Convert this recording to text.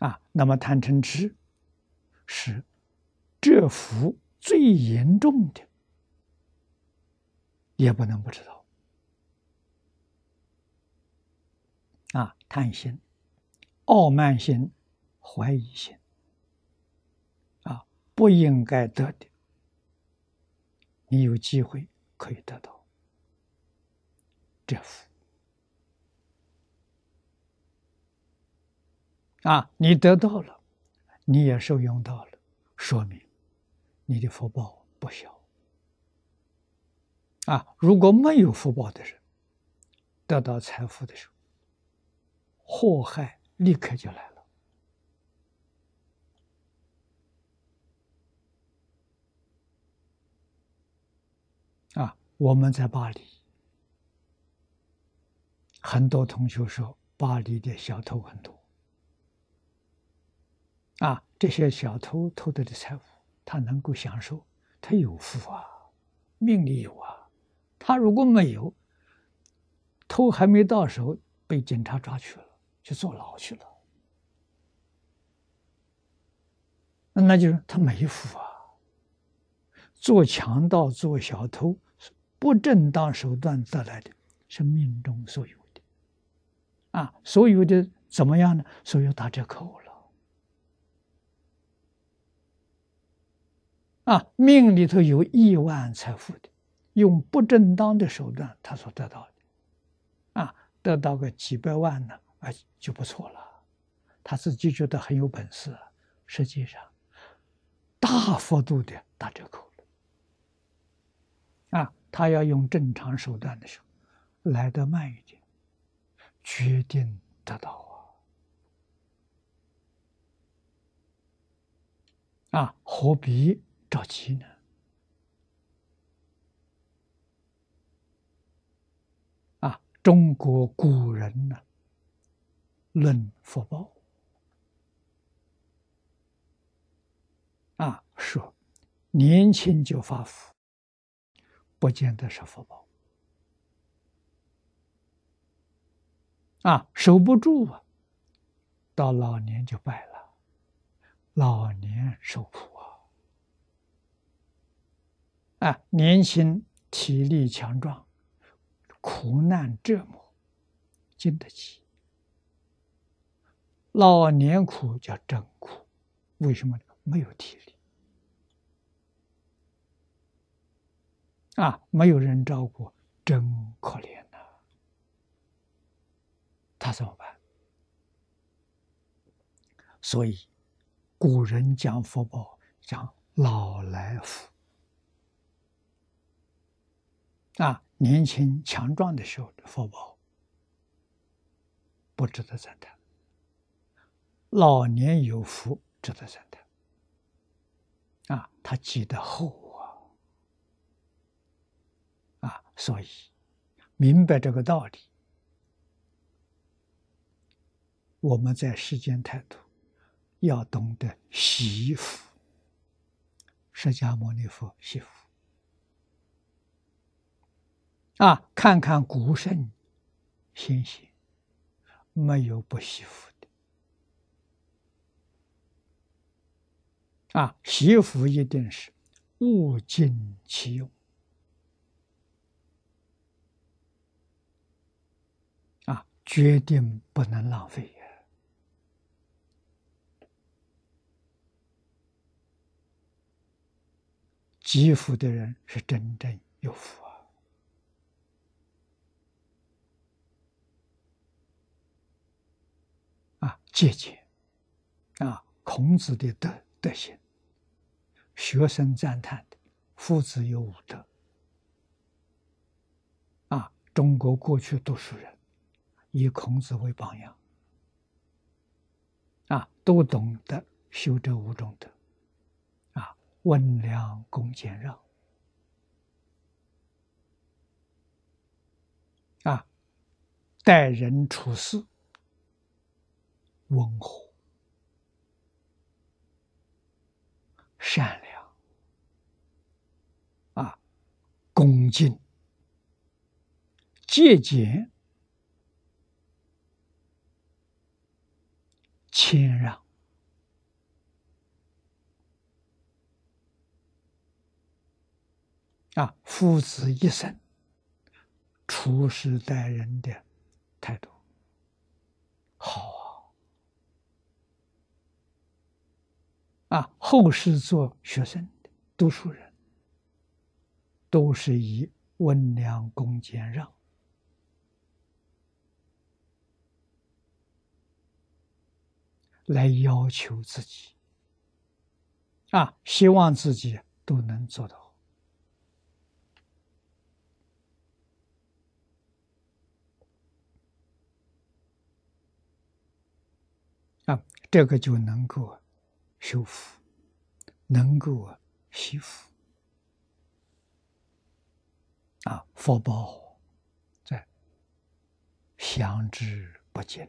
啊，那么贪嗔痴是这福最严重的，也不能不知道。啊，贪心、傲慢心、怀疑心，啊，不应该得的，你有机会可以得到这福。啊，你得到了，你也受用到了，说明你的福报不小。啊，如果没有福报的人，得到财富的时候，祸害立刻就来了。啊，我们在巴黎，很多同学说巴黎的小偷很多。啊，这些小偷偷得的财物，他能够享受，他有福啊，命里有啊。他如果没有，偷还没到手，被警察抓去了，去坐牢去了。那就是他没福啊。做强盗、做小偷，不正当手段得来的，是命中所有的。啊，所有的怎么样呢？所有打折扣了。啊，命里头有亿万财富的，用不正当的手段他所得到的，啊，得到个几百万呢，啊就不错了。他自己觉得很有本事，实际上大幅度的打折扣了。啊，他要用正常手段的时候，来得慢一点，决定得到啊，啊，何必？着急呢？啊，中国古人呢，论福报啊，说年轻就发福，不见得是福报啊，守不住啊，到老年就败了，老年受苦。啊，年轻体力强壮，苦难折磨，经得起；老年苦叫真苦，为什么？没有体力，啊，没有人照顾，真可怜呐。他怎么办？所以，古人讲福报，讲老来福。啊，年轻强壮的时候的福报不值得赞叹；老年有福值得赞叹。啊，他积得厚啊！啊，所以明白这个道理，我们在世间态度要懂得惜福。释迦牟尼佛惜福。啊，看看古圣先贤，没有不惜福的。啊，惜福一定是物尽其用。啊，决定不能浪费呀。积福的人是真正有福。节俭啊，孔子的德德行，学生赞叹的，夫子有五德啊。中国过去读书人以孔子为榜样啊，都懂得修这五种德啊，温良恭俭让啊，待人处事。温和善良啊，恭敬节俭谦让啊，父子一生，处事待人的态度。啊！后世做学生的读书人，都是以温良恭俭让来要求自己，啊，希望自己都能做到。啊，这个就能够修复，能够惜福，啊，福报在相知不尽。